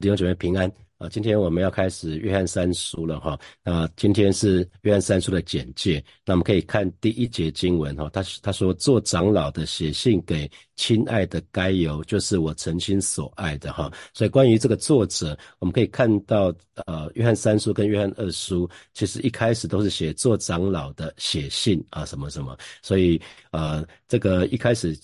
弟兄姊妹平安啊！今天我们要开始约翰三书了哈。那今天是约翰三书的简介。那我们可以看第一节经文哈。他他说做长老的写信给亲爱的该由，就是我诚心所爱的哈。所以关于这个作者，我们可以看到呃，约翰三书跟约翰二书其实一开始都是写做长老的写信啊什么什么。所以呃，这个一开始。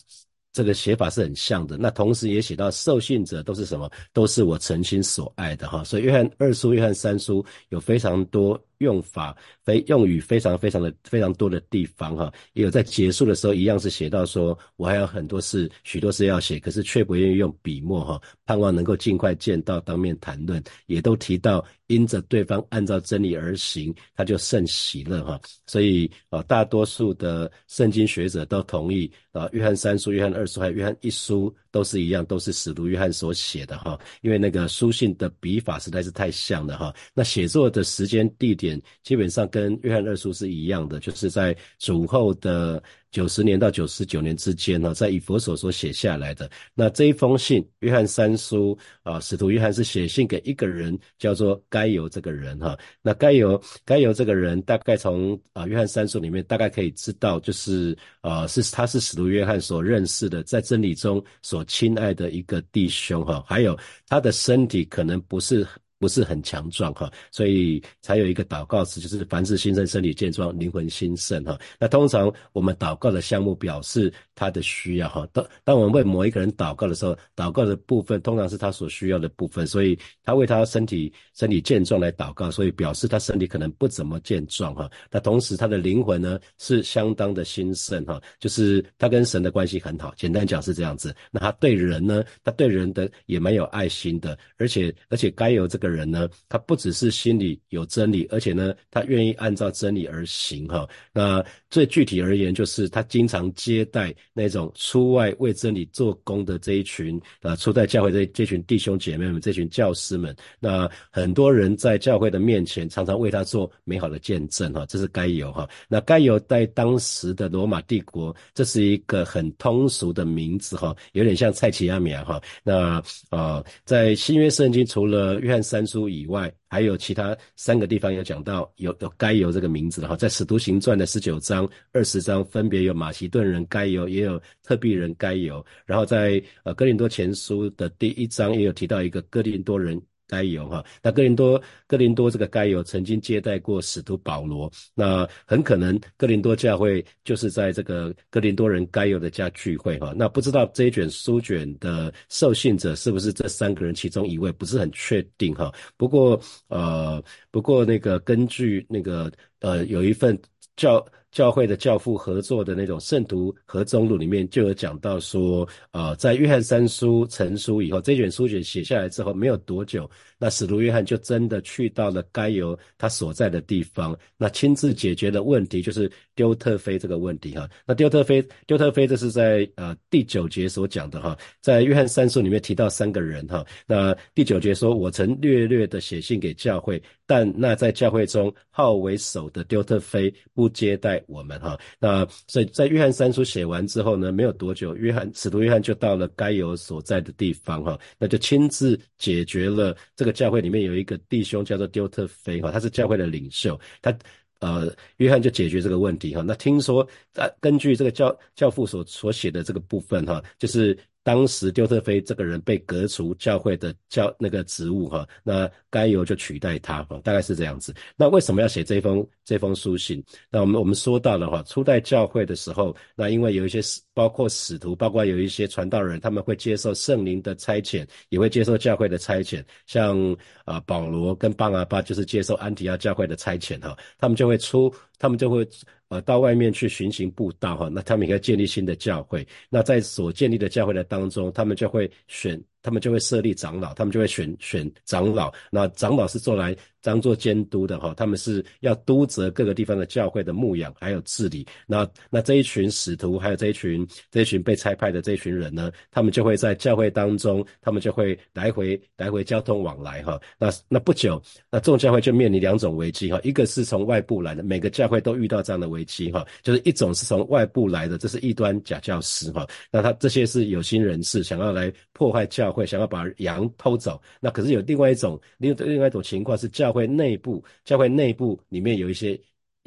这个写法是很像的，那同时也写到受信者都是什么？都是我诚心所爱的哈。所以约翰二书、约翰三书有非常多。用法非用语非常非常的非常多的地方哈，也有在结束的时候一样是写到说，我还有很多事许多事要写，可是却不愿意用笔墨哈，盼望能够尽快见到当面谈论，也都提到因着对方按照真理而行，他就甚喜乐哈。所以啊，大多数的圣经学者都同意啊，约翰三书、约翰二书还有约翰一书都是一样，都是使徒约翰所写的哈，因为那个书信的笔法实在是太像了哈。那写作的时间地点。基本上跟约翰二书是一样的，就是在主后的九十年到九十九年之间呢，在以佛所所写下来的。那这一封信，约翰三书啊，使徒约翰是写信给一个人，叫做该由这个人哈。那该由该由这个人，大概从啊约翰三书里面大概可以知道，就是啊是他是使徒约翰所认识的，在真理中所亲爱的一个弟兄哈。还有他的身体可能不是。不是很强壮哈，所以才有一个祷告词，就是凡事新生，身体健壮，灵魂兴盛哈。那通常我们祷告的项目表示他的需要哈。当当我们为某一个人祷告的时候，祷告的部分通常是他所需要的部分，所以他为他身体身体健壮来祷告，所以表示他身体可能不怎么健壮哈。那同时他的灵魂呢是相当的兴盛哈，就是他跟神的关系很好。简单讲是这样子。那他对人呢，他对人的也蛮有爱心的，而且而且该有这个。人人呢，他不只是心里有真理，而且呢，他愿意按照真理而行哈。那最具体而言，就是他经常接待那种出外为真理做工的这一群啊，初代教会这这群弟兄姐妹们，这群教师们。那很多人在教会的面前，常常为他做美好的见证哈。这是该有哈。那该有在当时的罗马帝国，这是一个很通俗的名字哈，有点像蔡奇亚米亚哈。那啊，在新约圣经除了约翰三。三书以外，还有其他三个地方有讲到有有该由这个名字的哈，在使徒行传的十九章、二十章，分别有马其顿人该由，也有特币人该由。然后在呃哥林多前书的第一章也有提到一个哥林多人。该有哈，那哥林多哥林多这个该有曾经接待过使徒保罗，那很可能哥林多教会就是在这个哥林多人该有的家聚会哈，那不知道这一卷书卷的受信者是不是这三个人其中一位，不是很确定哈。不过呃，不过那个根据那个呃有一份教。教会的教父合作的那种圣徒合中录里面就有讲到说，呃，在约翰三书成书以后，这卷书卷写下来之后，没有多久，那使徒约翰就真的去到了该由他所在的地方，那亲自解决的问题就是丢特菲这个问题哈。那丢特菲，丢特菲这是在呃第九节所讲的哈，在约翰三书里面提到三个人哈。那第九节说，我曾略略的写信给教会，但那在教会中号为首的丢特菲不接待。我们哈，那所以在约翰三书写完之后呢，没有多久，约翰使徒约翰就到了该有所在的地方哈，那就亲自解决了这个教会里面有一个弟兄叫做丢特菲哈，他是教会的领袖，他呃，约翰就解决这个问题哈。那听说啊根据这个教教父所所写的这个部分哈，就是。当时丢特菲这个人被革除教会的教那个职务哈，那该由就取代他哈，大概是这样子。那为什么要写这封这封书信？那我们我们说到了哈，初代教会的时候，那因为有一些包括使徒，包括有一些传道人，他们会接受圣灵的差遣，也会接受教会的差遣。像啊保罗跟巴拿巴就是接受安提亚教会的差遣哈，他们就会出，他们就会。啊，到外面去巡行布道哈，那他们应该建立新的教会。那在所建立的教会的当中，他们就会选。他们就会设立长老，他们就会选选长老。那长老是做来当做监督的哈，他们是要督责各个地方的教会的牧养还有治理。那那这一群使徒还有这一群这一群被差派的这一群人呢，他们就会在教会当中，他们就会来回来回交通往来哈。那那不久，那众教会就面临两种危机哈，一个是从外部来的，每个教会都遇到这样的危机哈，就是一种是从外部来的，这是异端假教师哈。那他这些是有心人士想要来破坏教。会想要把羊偷走。那可是有另外一种另另外一种情况是教会内部，教会内部里面有一些。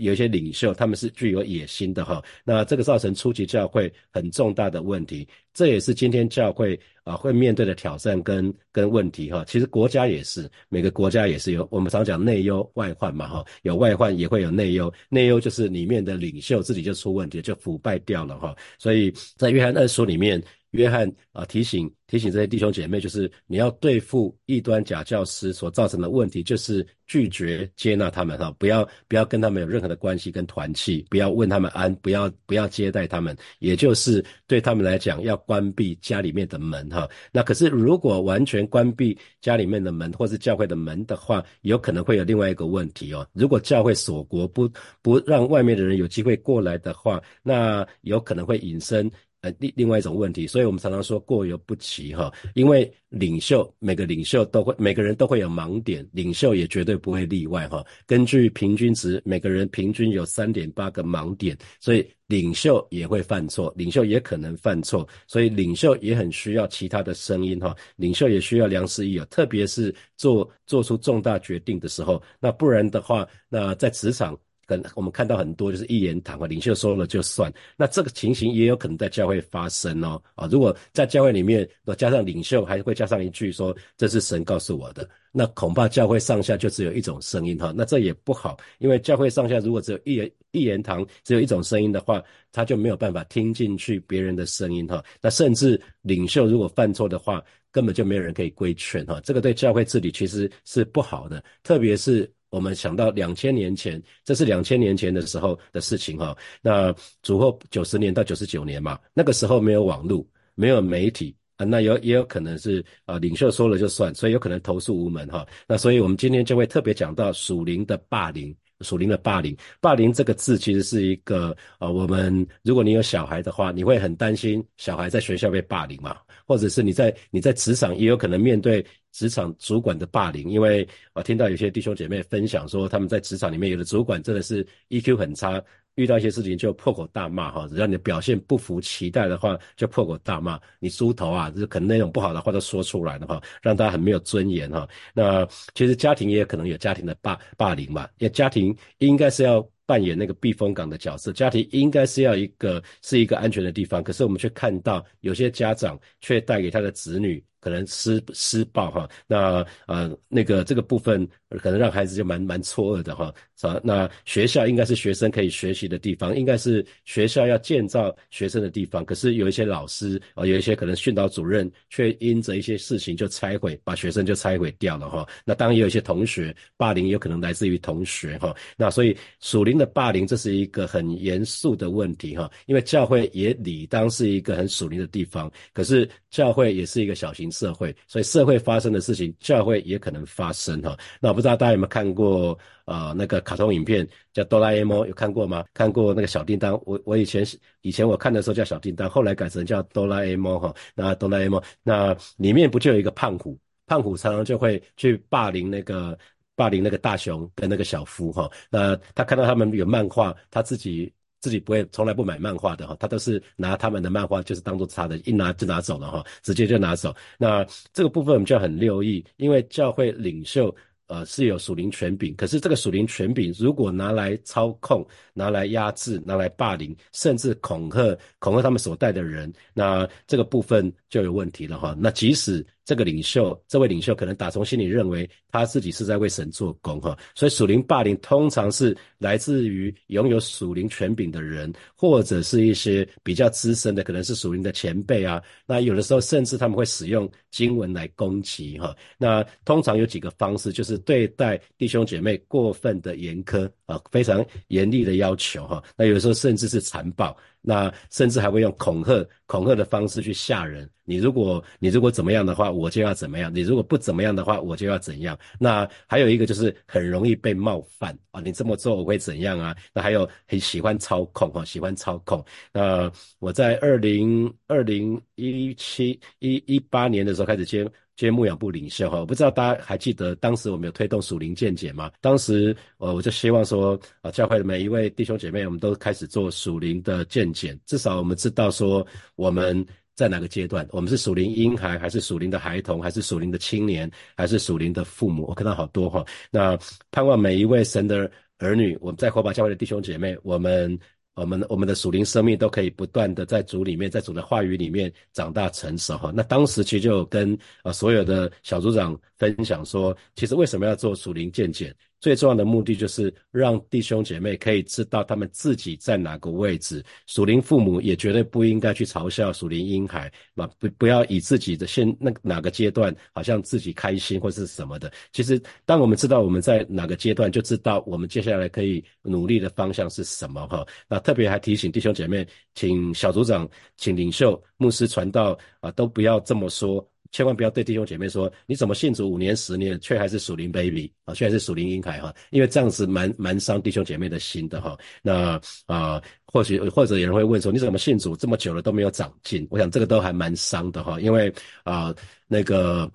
有一些领袖，他们是具有野心的哈，那这个造成初级教会很重大的问题，这也是今天教会啊会面对的挑战跟跟问题哈。其实国家也是，每个国家也是有，我们常讲内忧外患嘛哈，有外患也会有内忧，内忧就是里面的领袖自己就出问题，就腐败掉了哈。所以在约翰二书里面。约翰啊，提醒提醒这些弟兄姐妹，就是你要对付异端假教师所造成的问题，就是拒绝接纳他们哈，不要不要跟他们有任何的关系跟团契，不要问他们安，不要不要接待他们，也就是对他们来讲要关闭家里面的门哈。那可是如果完全关闭家里面的门或是教会的门的话，有可能会有另外一个问题哦。如果教会锁国，不不让外面的人有机会过来的话，那有可能会引申。呃，另另外一种问题，所以我们常常说过犹不及哈，因为领袖每个领袖都会，每个人都会有盲点，领袖也绝对不会例外哈。根据平均值，每个人平均有三点八个盲点，所以领袖也会犯错，领袖也可能犯错，所以领袖也很需要其他的声音哈，领袖也需要良师益友，特别是做做出重大决定的时候，那不然的话，那在职场。跟我们看到很多就是一言堂啊，领袖说了就算。那这个情形也有可能在教会发生哦啊，如果在教会里面加上领袖，还会加上一句说这是神告诉我的，那恐怕教会上下就只有一种声音哈，那这也不好，因为教会上下如果只有一言一言堂，只有一种声音的话，他就没有办法听进去别人的声音哈。那甚至领袖如果犯错的话，根本就没有人可以规劝哈，这个对教会治理其实是不好的，特别是。我们想到两千年前，这是两千年前的时候的事情哈。那主后九十年到九十九年嘛，那个时候没有网络，没有媒体啊，那有也有可能是啊，领袖说了就算，所以有可能投诉无门哈。那所以我们今天就会特别讲到属灵的霸凌，属灵的霸凌。霸凌这个字其实是一个呃，我们如果你有小孩的话，你会很担心小孩在学校被霸凌嘛，或者是你在你在职场也有可能面对。职场主管的霸凌，因为我听到有些弟兄姐妹分享说，他们在职场里面有的主管真的是 EQ 很差，遇到一些事情就破口大骂哈，只要你的表现不符期待的话，就破口大骂你猪头啊，就是可能那种不好的话都说出来了哈，让大家很没有尊严哈。那其实家庭也可能有家庭的霸霸凌嘛，因为家庭应该是要扮演那个避风港的角色，家庭应该是要一个是一个安全的地方，可是我们却看到有些家长却带给他的子女。可能施施暴哈，那呃那个这个部分可能让孩子就蛮蛮错愕的哈，啊那学校应该是学生可以学习的地方，应该是学校要建造学生的地方，可是有一些老师啊，有一些可能训导主任却因着一些事情就拆毁，把学生就拆毁掉了哈。那当然也有一些同学霸凌，有可能来自于同学哈。那所以属灵的霸凌这是一个很严肃的问题哈，因为教会也理当是一个很属灵的地方，可是教会也是一个小型。社会，所以社会发生的事情，教会也可能发生哈。那不知道大家有没有看过呃那个卡通影片叫哆啦 A 梦，有看过吗？看过那个小叮当？我我以前以前我看的时候叫小叮当，后来改成叫哆啦 A 梦哈。那哆啦 A 梦那里面不就有一个胖虎？胖虎常常就会去霸凌那个霸凌那个大雄跟那个小夫哈。那他看到他们有漫画，他自己。自己不会，从来不买漫画的哈，他都是拿他们的漫画，就是当做他的，一拿就拿走了哈，直接就拿走。那这个部分我们就要很留意，因为教会领袖呃是有属灵权柄，可是这个属灵权柄如果拿来操控、拿来压制、拿来霸凌，甚至恐吓、恐吓他们所带的人，那这个部分就有问题了哈。那即使这个领袖，这位领袖可能打从心里认为他自己是在为神做工哈，所以属灵霸凌通常是来自于拥有属灵权柄的人，或者是一些比较资深的，可能是属灵的前辈啊。那有的时候甚至他们会使用经文来攻击哈。那通常有几个方式，就是对待弟兄姐妹过分的严苛啊，非常严厉的要求哈。那有时候甚至是残暴。那甚至还会用恐吓、恐吓的方式去吓人。你如果你如果怎么样的话，我就要怎么样；你如果不怎么样的话，我就要怎样。那还有一个就是很容易被冒犯啊，你这么做我会怎样啊？那还有很喜欢操控哈，喜欢操控。那我在二零二零一七一一八年的时候开始接。接牧养部领袖哈，我不知道大家还记得当时我们有推动属灵见解吗？当时呃我就希望说啊，教会的每一位弟兄姐妹，我们都开始做属灵的见解，至少我们知道说我们在哪个阶段？我们是属灵婴孩，还是属灵的孩童，还是属灵的青年，还是属灵的父母？我看到好多哈。那盼望每一位神的儿女，我们在火把教会的弟兄姐妹，我们。我们我们的属灵生命都可以不断的在主里面，在主的话语里面长大成熟哈。那当时其实就跟啊所有的小组长分享说，其实为什么要做属灵见解？最重要的目的就是让弟兄姐妹可以知道他们自己在哪个位置。属灵父母也绝对不应该去嘲笑属灵婴孩，嘛不不要以自己的现那哪个阶段好像自己开心或是什么的。其实当我们知道我们在哪个阶段，就知道我们接下来可以努力的方向是什么哈。那特别还提醒弟兄姐妹，请小组长、请领袖、牧师传道啊，都不要这么说。千万不要对弟兄姐妹说，你怎么信主五年十年，却还是属灵 baby 啊，却还是属灵婴孩哈，因为这样子蛮蛮伤弟兄姐妹的心的哈。那啊。或许或者有人会问说，你怎么信主这么久了都没有长进？我想这个都还蛮伤的哈，因为啊，那个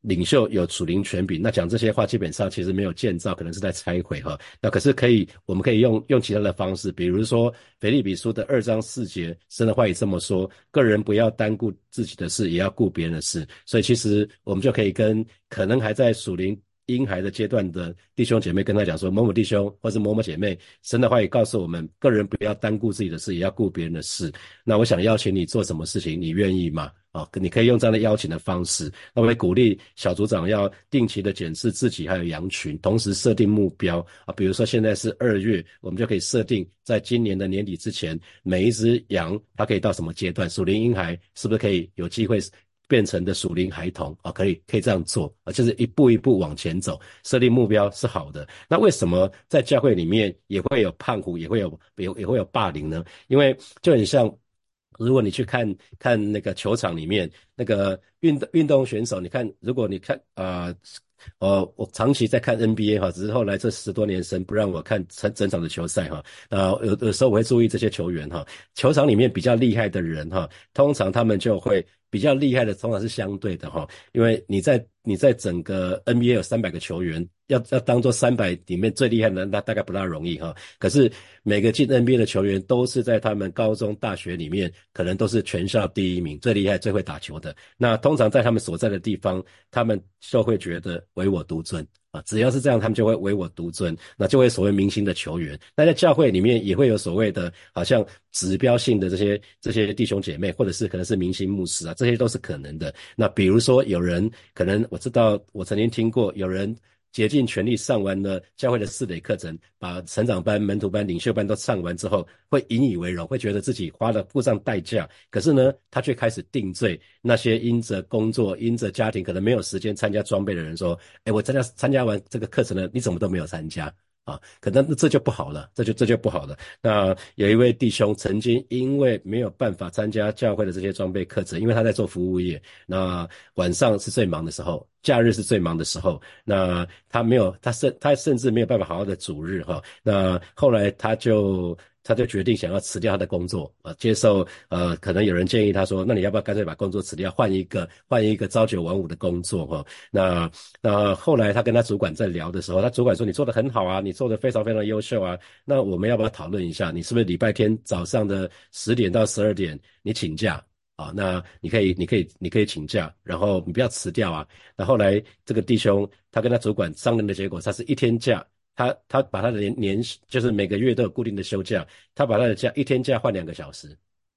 领袖有属灵权柄，那讲这些话基本上其实没有建造，可能是在拆毁哈。那可是可以，我们可以用用其他的方式，比如说腓立比书的二章四节，神的话也这么说：个人不要单顾自己的事，也要顾别人的事。所以其实我们就可以跟可能还在属灵。婴孩的阶段的弟兄姐妹跟他讲说：某某弟兄或是某某姐妹，神的话也告诉我们，个人不要单顾自己的事，也要顾别人的事。那我想邀请你做什么事情，你愿意吗？啊，你可以用这样的邀请的方式。那我也鼓励小组长要定期的检视自己还有羊群，同时设定目标啊。比如说现在是二月，我们就可以设定在今年的年底之前，每一只羊它可以到什么阶段？属灵婴孩是不是可以有机会？变成的属灵孩童啊，可以可以这样做啊，就是一步一步往前走，设立目标是好的。那为什么在教会里面也会有胖虎，也会有也也会有霸凌呢？因为就很像，如果你去看看那个球场里面那个运动运动选手，你看，如果你看啊。呃，我长期在看 NBA 哈，只是后来这十多年神不让我看整整场的球赛哈。那有有时候我会注意这些球员哈，球场里面比较厉害的人哈，通常他们就会比较厉害的，通常是相对的哈，因为你在你在整个 NBA 有三百个球员。要要当做三百里面最厉害的，那大概不大容易哈。可是每个进 NBA 的球员都是在他们高中、大学里面，可能都是全校第一名，最厉害、最会打球的。那通常在他们所在的地方，他们就会觉得唯我独尊啊。只要是这样，他们就会唯我独尊，那就会所谓明星的球员。那在教会里面也会有所谓的，好像指标性的这些这些弟兄姐妹，或者是可能是明星牧师啊，这些都是可能的。那比如说有人可能我知道，我曾经听过有人。竭尽全力上完了教会的四类课程，把成长班、门徒班、领袖班都上完之后，会引以为荣，会觉得自己花了付上代价。可是呢，他却开始定罪那些因着工作、因着家庭可能没有时间参加装备的人，说：“哎，我参加参加完这个课程了，你怎么都没有参加？”啊，可能这就不好了，这就这就不好了。那有一位弟兄曾经因为没有办法参加教会的这些装备课程，因为他在做服务业，那晚上是最忙的时候，假日是最忙的时候，那他没有，他甚他甚至没有办法好好的主日哈。那后来他就。他就决定想要辞掉他的工作啊，接受呃，可能有人建议他说，那你要不要干脆把工作辞掉，换一个换一个朝九晚五的工作哈？那那后来他跟他主管在聊的时候，他主管说你做的很好啊，你做的非常非常优秀啊，那我们要不要讨论一下，你是不是礼拜天早上的十点到十二点你请假啊？那你可以你可以你可以请假，然后你不要辞掉啊。那后来这个弟兄他跟他主管商量的结果，他是一天假。他他把他的年年就是每个月都有固定的休假，他把他的假一天假换两个小时，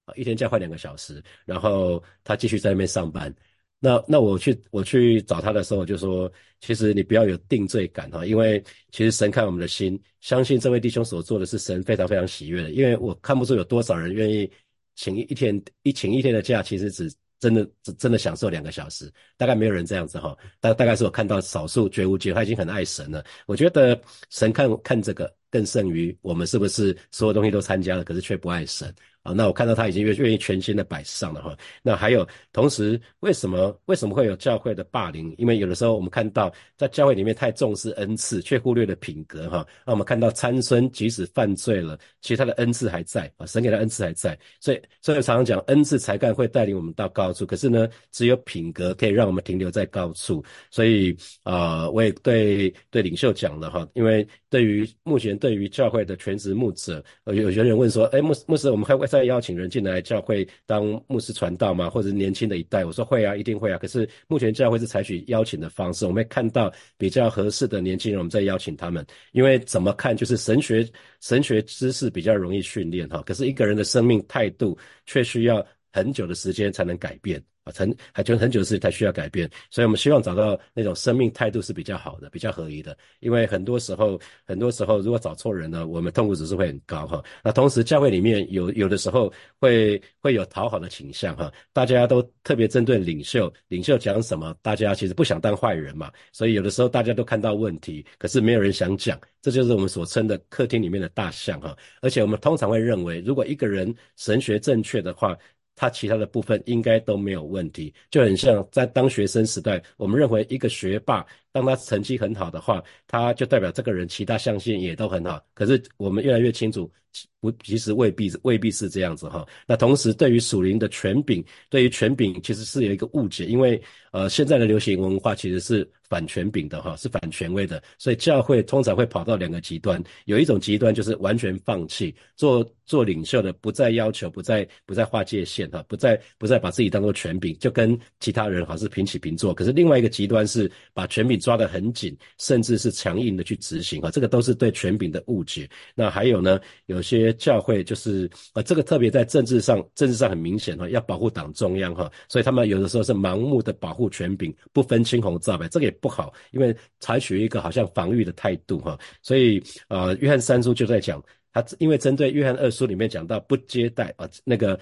啊一天假换两个小时，然后他继续在那边上班。那那我去我去找他的时候，就说其实你不要有定罪感哈，因为其实神看我们的心，相信这位弟兄所做的是神非常非常喜悦的。因为我看不出有多少人愿意请一天一请一天的假，其实只。真的只真的享受两个小时，大概没有人这样子哈，大大概是我看到少数绝无绝，他已经很爱神了。我觉得神看看这个更胜于我们是不是所有东西都参加了，可是却不爱神。啊，那我看到他已经愿愿意全心的摆上了哈。那还有，同时为什么为什么会有教会的霸凌？因为有的时候我们看到在教会里面太重视恩赐，却忽略了品格哈。那我们看到参孙即使犯罪了，其实他的恩赐还在啊，神给他恩赐还在。所以所以常常讲恩赐才干会带领我们到高处，可是呢，只有品格可以让我们停留在高处。所以啊，我也对对领袖讲了哈，因为对于目前对于教会的全职牧者，有有些人问说，哎牧牧师，我们会会。再邀请人进来教会当牧师传道吗？或者是年轻的一代？我说会啊，一定会啊。可是目前教会是采取邀请的方式，我们会看到比较合适的年轻人，我们再邀请他们。因为怎么看就是神学神学知识比较容易训练哈，可是一个人的生命态度却需要很久的时间才能改变。啊，很还就很久的事情才需要改变，所以我们希望找到那种生命态度是比较好的、比较合宜的。因为很多时候，很多时候如果找错人呢，我们痛苦指数会很高哈。那同时教会里面有有的时候会会有讨好的倾向哈，大家都特别针对领袖，领袖讲什么，大家其实不想当坏人嘛，所以有的时候大家都看到问题，可是没有人想讲，这就是我们所称的客厅里面的大象哈。而且我们通常会认为，如果一个人神学正确的话，他其他的部分应该都没有问题，就很像在当学生时代，我们认为一个学霸，当他成绩很好的话，他就代表这个人其他象限也都很好。可是我们越来越清楚，不，其实未必未必是这样子哈。那同时，对于属灵的权柄，对于权柄其实是有一个误解，因为呃，现在的流行文化其实是反权柄的哈，是反权威的，所以教会通常会跑到两个极端，有一种极端就是完全放弃做。做领袖的不再要求，不再不再划界限哈，不再不再把自己当做权柄，就跟其他人好像是平起平坐。可是另外一个极端是把权柄抓得很紧，甚至是强硬的去执行啊，这个都是对权柄的误解。那还有呢，有些教会就是啊，这个特别在政治上，政治上很明显哈，要保护党中央哈，所以他们有的时候是盲目的保护权柄，不分青红皂白，这个也不好，因为采取一个好像防御的态度哈。所以呃，约翰三书就在讲。他因为针对约翰二书里面讲到不接待啊，那个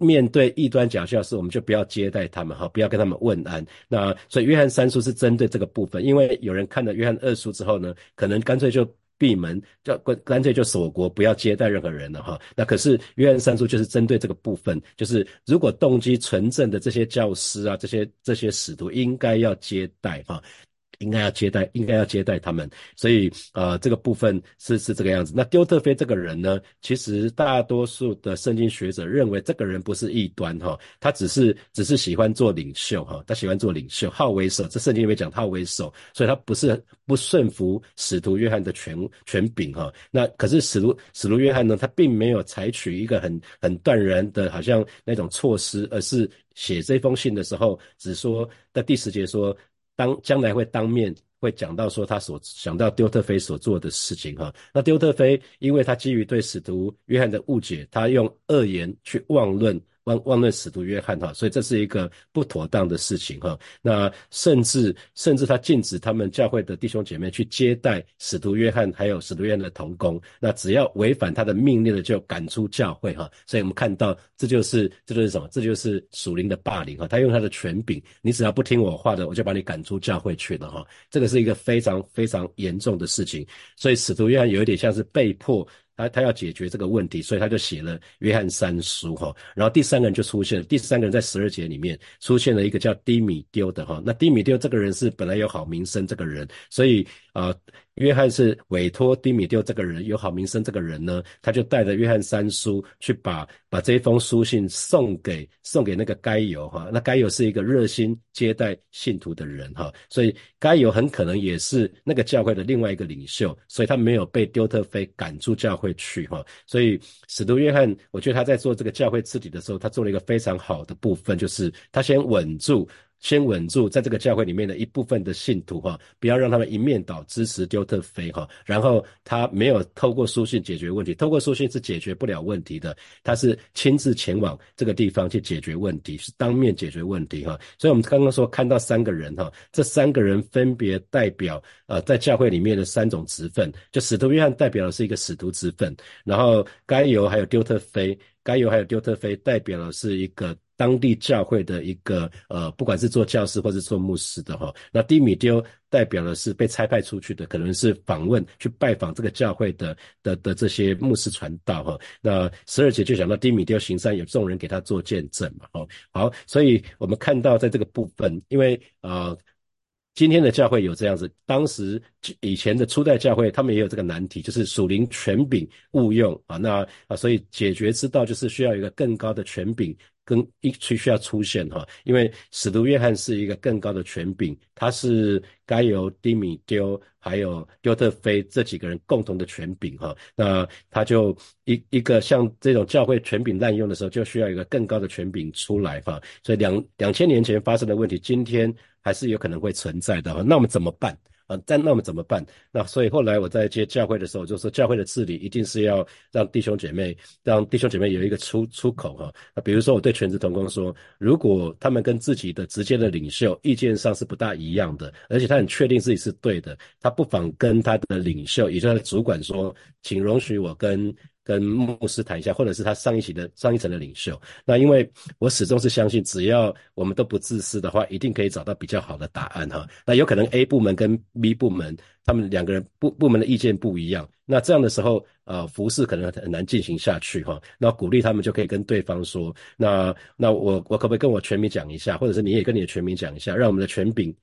面对异端假教师，我们就不要接待他们哈，不要跟他们问安。那所以约翰三书是针对这个部分，因为有人看了约翰二书之后呢，可能干脆就闭门，就干干脆就锁国，不要接待任何人了哈。那可是约翰三书就是针对这个部分，就是如果动机纯正的这些教师啊，这些这些使徒应该要接待哈。应该要接待，应该要接待他们，所以呃，这个部分是是这个样子。那丢特菲这个人呢，其实大多数的圣经学者认为这个人不是异端哈，他只是只是喜欢做领袖哈，他喜欢做领袖，好为首。这圣经里面讲好为首，所以他不是不顺服使徒约翰的权权柄哈。那可是使徒使徒约翰呢，他并没有采取一个很很断然的，好像那种措施，而是写这封信的时候，只说在第十节说。当将来会当面会讲到说他所想到丢特菲所做的事情哈，那丢特菲因为他基于对使徒约翰的误解，他用恶言去妄论。忘忘论使徒约翰哈，所以这是一个不妥当的事情哈。那甚至甚至他禁止他们教会的弟兄姐妹去接待使徒约翰，还有使徒约翰的同工。那只要违反他的命令的，就赶出教会哈。所以我们看到这就是这就是什么？这就是属灵的霸凌哈。他用他的权柄，你只要不听我话的，我就把你赶出教会去了哈。这个是一个非常非常严重的事情。所以使徒约翰有一点像是被迫。他他要解决这个问题，所以他就写了约翰三书哈。然后第三个人就出现了，第三个人在十二节里面出现了一个叫低米丢的哈。那低米丢这个人是本来有好名声这个人，所以啊。约翰是委托丁米丢这个人有好名声，这个人呢，他就带着约翰三叔去把把这一封书信送给送给那个该犹哈，那该犹是一个热心接待信徒的人哈，所以该犹很可能也是那个教会的另外一个领袖，所以他没有被丢特菲赶出教会去哈，所以使徒约翰，我觉得他在做这个教会治理的时候，他做了一个非常好的部分，就是他先稳住。先稳住在这个教会里面的一部分的信徒哈，不要让他们一面倒支持丢特菲哈。然后他没有透过书信解决问题，透过书信是解决不了问题的。他是亲自前往这个地方去解决问题，是当面解决问题哈。所以我们刚刚说看到三个人哈，这三个人分别代表呃在教会里面的三种职分，就使徒约翰代表的是一个使徒职分，然后该犹还有丢特菲，该犹还有丢特菲代表的是一个。当地教会的一个呃，不管是做教师或者做牧师的哈，那低米丢代表的是被差派出去的，可能是访问去拜访这个教会的的的这些牧师传道哈。那十二节就讲到低米丢行善，有众人给他做见证嘛，哦，好，所以我们看到在这个部分，因为呃，今天的教会有这样子，当时以前的初代教会他们也有这个难题，就是属灵权柄误用啊，那啊，所以解决之道就是需要一个更高的权柄。跟一需需要出现哈，因为使徒约翰是一个更高的权柄，他是该由迪米丢还有丢特菲这几个人共同的权柄哈，那他就一一个像这种教会权柄滥用的时候，就需要一个更高的权柄出来哈，所以两两千年前发生的问题，今天还是有可能会存在的哈，那我们怎么办？啊，但那我怎么办？那所以后来我在接教会的时候，就说教会的治理一定是要让弟兄姐妹，让弟兄姐妹有一个出出口哈。那比如说我对全职同工说，如果他们跟自己的直接的领袖意见上是不大一样的，而且他很确定自己是对的，他不妨跟他的领袖，也就是主管说，请容许我跟。跟牧师谈一下，或者是他上一级的上一层的领袖。那因为我始终是相信，只要我们都不自私的话，一定可以找到比较好的答案哈。那有可能 A 部门跟 B 部门他们两个人部部门的意见不一样，那这样的时候，呃，服饰可能很难进行下去哈。那鼓励他们就可以跟对方说，那那我我可不可以跟我全民讲一下，或者是你也跟你的全民讲一下，让我们的全柄。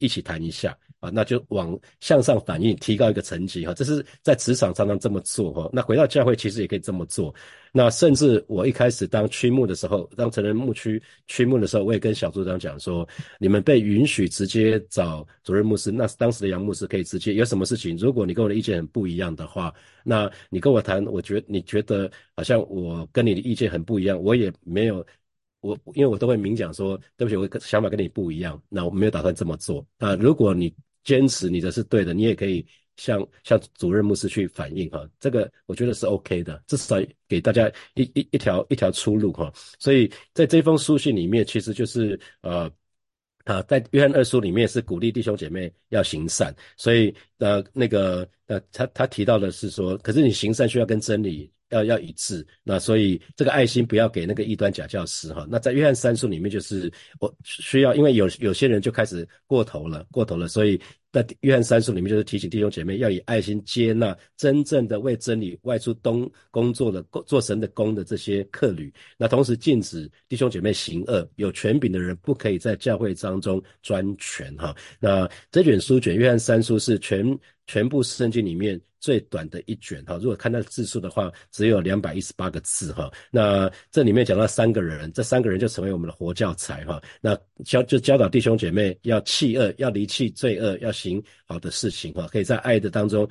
一起谈一下啊，那就往向上反应，提高一个层级哈。这是在职场常常这么做哈。那回到教会其实也可以这么做。那甚至我一开始当区牧的时候，当成人牧区区牧的时候，我也跟小组长讲说，你们被允许直接找主任牧师。那当时的杨牧师可以直接有什么事情，如果你跟我的意见很不一样的话，那你跟我谈，我觉你觉得好像我跟你的意见很不一样，我也没有。我因为我都会明讲说，对不起，我想法跟你不一样，那我没有打算这么做。那如果你坚持你的是对的，你也可以向向主任牧师去反映哈，这个我觉得是 OK 的，至少给大家一一一条一条出路哈。所以在这封书信里面，其实就是呃啊，在约翰二书里面是鼓励弟兄姐妹要行善，所以呃那个呃他他提到的是说，可是你行善需要跟真理。要要一致，那所以这个爱心不要给那个异端假教师哈。那在约翰三书里面，就是我需要，因为有有些人就开始过头了，过头了，所以。在约翰三书里面，就是提醒弟兄姐妹要以爱心接纳真正的为真理外出东工作的做神的工的这些客旅。那同时禁止弟兄姐妹行恶，有权柄的人不可以在教会当中专权哈。那这卷书卷约翰三书是全全部圣经里面最短的一卷哈。如果看到字数的话，只有两百一十八个字哈。那这里面讲到三个人，这三个人就成为我们的活教材哈。那教就教导弟兄姐妹要弃恶，要离弃罪恶，要。行好的事情哈，可以在爱的当中。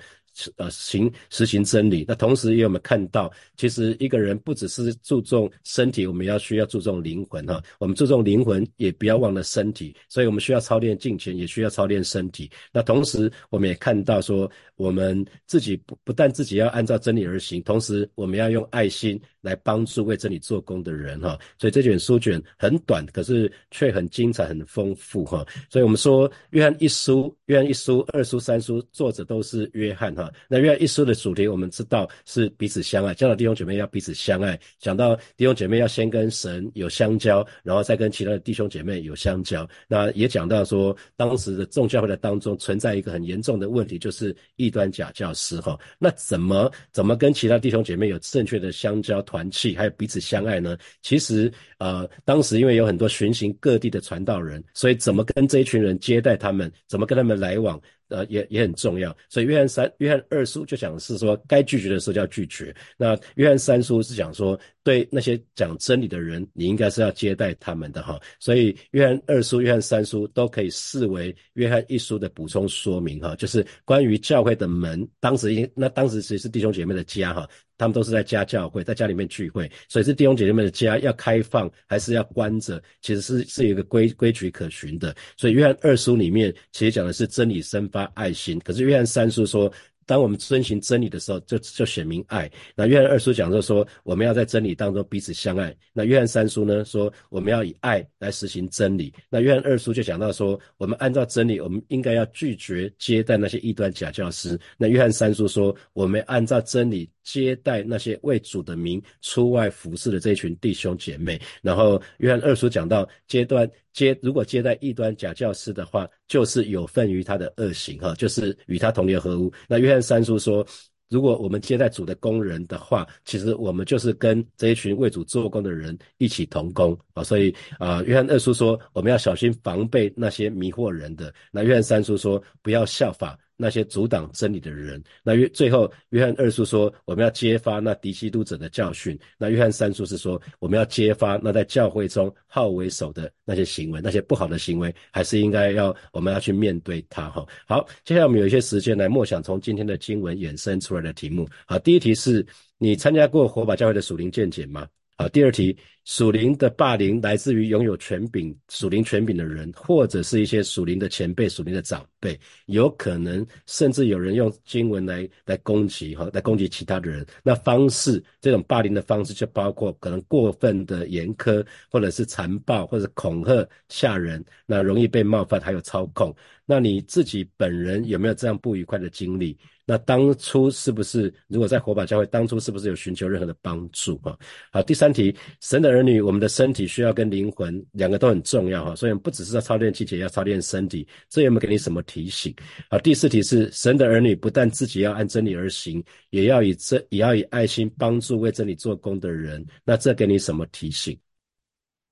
呃，行实行真理。那同时，也有没有看到，其实一个人不只是注重身体，我们要需要注重灵魂哈。我们注重灵魂，也不要忘了身体。所以我们需要操练金钱，也需要操练身体。那同时，我们也看到说，我们自己不不但自己要按照真理而行，同时我们要用爱心来帮助为真理做工的人哈。所以这卷书卷很短，可是却很精彩、很丰富哈。所以我们说，约翰一书、约翰一书、二书、三书，作者都是约翰哈。那约翰一书的主题，我们知道是彼此相爱，教导弟兄姐妹要彼此相爱。讲到弟兄姐妹要先跟神有相交，然后再跟其他的弟兄姐妹有相交。那也讲到说，当时的众教会的当中存在一个很严重的问题，就是异端假教师哈。那怎么怎么跟其他弟兄姐妹有正确的相交团契，还有彼此相爱呢？其实呃，当时因为有很多巡行各地的传道人，所以怎么跟这一群人接待他们，怎么跟他们来往？呃，也也很重要，所以约翰三、约翰二书就讲是说，该拒绝的时候就要拒绝。那约翰三书是讲说，对那些讲真理的人，你应该是要接待他们的哈。所以约翰二书、约翰三书都可以视为约翰一书的补充说明哈，就是关于教会的门，当时已经那当时其实是弟兄姐妹的家哈。他们都是在家教会，在家里面聚会，所以是弟兄姐妹们的家要开放还是要关着，其实是是有一个规规矩可循的。所以约翰二书里面其实讲的是真理生发爱心，可是约翰三叔说。当我们遵循真理的时候，就就显明爱。那约翰二叔讲就说，我们要在真理当中彼此相爱。那约翰三叔呢，说我们要以爱来实行真理。那约翰二叔就讲到说，我们按照真理，我们应该要拒绝接待那些异端假教师。那约翰三叔说，我们按照真理接待那些为主的名出外服侍的这群弟兄姐妹。然后约翰二叔讲到阶段。接如果接待异端假教师的话，就是有份于他的恶行哈，就是与他同流合污。那约翰三叔说，如果我们接待主的工人的话，其实我们就是跟这一群为主做工的人一起同工啊。所以啊，约翰二叔说，我们要小心防备那些迷惑人的。那约翰三叔说，不要效法那些阻挡真理的人。那约最后，约翰二书说我们要揭发那敌基督者的教训。那约翰三书是说我们要揭发那在教会中好为首的那些行为，那些不好的行为，还是应该要我们要去面对它哈。好，接下来我们有一些时间来默想从今天的经文衍生出来的题目。好，第一题是你参加过火把教会的属灵见解吗？好，第二题，属灵的霸凌来自于拥有权柄、属灵权柄的人，或者是一些属灵的前辈、属灵的长对，有可能甚至有人用经文来来攻击哈，来攻击其他的人。那方式，这种霸凌的方式就包括可能过分的严苛，或者是残暴，或者恐吓吓人，那容易被冒犯，还有操控。那你自己本人有没有这样不愉快的经历？那当初是不是如果在火把教会，当初是不是有寻求任何的帮助啊？好，第三题，神的儿女，我们的身体需要跟灵魂两个都很重要哈，所以不只是要操练气节，要操练身体，这有没有给你什么提醒？好，第四题是神的儿女不但自己要按真理而行，也要以这也要以爱心帮助为真理做工的人，那这给你什么提醒？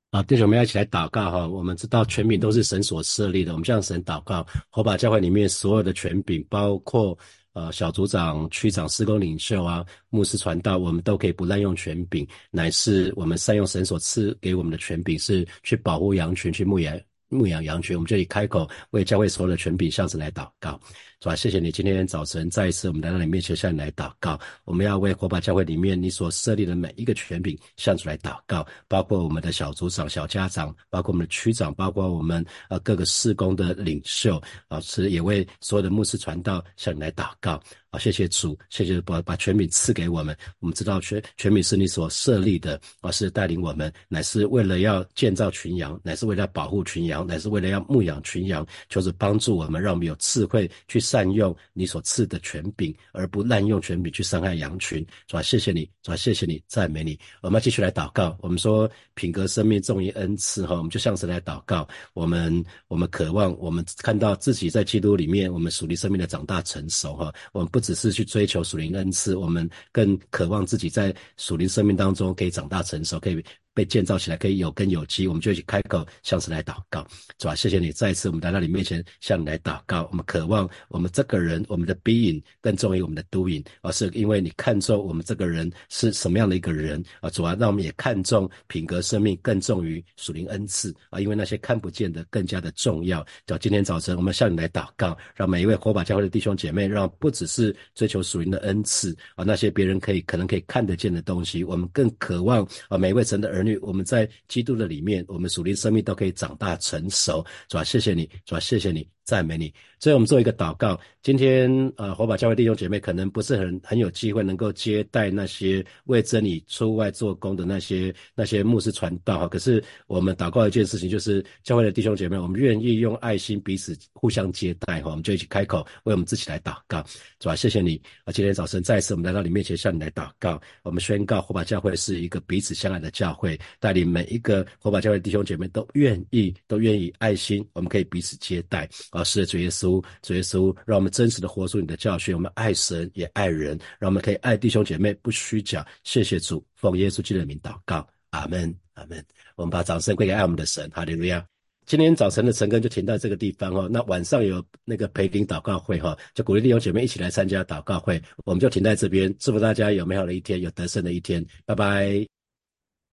啊，弟兄们要一起来祷告哈！我们知道权柄都是神所设立的，我们向神祷告，火把教会里面所有的权柄，包括。呃，小组长、区长、施工领袖啊，牧师传道，我们都可以不滥用权柄，乃是我们善用神所赐给我们的权柄，是去保护羊群，去牧养牧羊羊群。我们就以开口为教会所有的权柄向神来祷告。是吧？谢谢你今天早晨再一次我们来到你面前向你来祷告。我们要为火把教会里面你所设立的每一个权柄向主来祷告，包括我们的小组长、小家长，包括我们的区长，包括我们呃各个事工的领袖，老师也为所有的牧师传道向你来祷告。啊，谢谢主，谢谢把把权柄赐给我们。我们知道权权柄是你所设立的，而是带领我们，乃是为了要建造群羊，乃是为了保护群羊，乃是为了要牧养群羊，就是帮助我们，让我们有智慧去。善用你所赐的权柄，而不滥用权柄去伤害羊群，是吧？谢谢你，是吧？谢谢你，赞美你。我们继续来祷告。我们说品格生命重于恩赐，哈，我们就向神来祷告。我们我们渴望，我们看到自己在基督里面，我们属灵生命的长大成熟，哈。我们不只是去追求属灵恩赐，我们更渴望自己在属灵生命当中可以长大成熟，可以。被建造起来可以有根有基，我们就一起开口向神来祷告，是吧？谢谢你，再一次我们来到你面前向你来祷告。我们渴望我们这个人，我们的 being 更重于我们的 doing，而是因为你看重我们这个人是什么样的一个人啊？主啊，让我们也看重品格生命更重于属灵恩赐啊！因为那些看不见的更加的重要。叫今天早晨我们向你来祷告，让每一位火把教会的弟兄姐妹，让不只是追求属灵的恩赐啊，那些别人可以可能可以看得见的东西，我们更渴望啊，每一位神的儿。儿女，我们在基督的里面，我们属灵生命都可以长大成熟，是吧？谢谢你，是吧？谢谢你。赞美你，所以我们做一个祷告。今天，呃，火把教会弟兄姐妹可能不是很很有机会能够接待那些为真理出外做工的那些那些牧师传道哈。可是我们祷告一件事情，就是教会的弟兄姐妹，我们愿意用爱心彼此互相接待哈。我们就一起开口为我们自己来祷告，是吧？谢谢你啊！今天早晨再次我们来到你面前向你来祷告，我们宣告火把教会是一个彼此相爱的教会，带领每一个火把教会弟兄姐妹都愿意都愿意爱心，我们可以彼此接待。啊，是主耶稣，主耶稣，让我们真实的活出你的教训。我们爱神也爱人，让我们可以爱弟兄姐妹，不虚假。谢谢主，奉耶稣基督的名祷告，阿门，阿门。我们把掌声归给爱我们的神，哈利路亚。今天早晨的晨更就停到这个地方哦。那晚上有那个陪灵祷告会哈，就鼓励弟兄姐妹一起来参加祷告会。我们就停在这边，祝福大家有美好的一天，有得胜的一天。拜拜。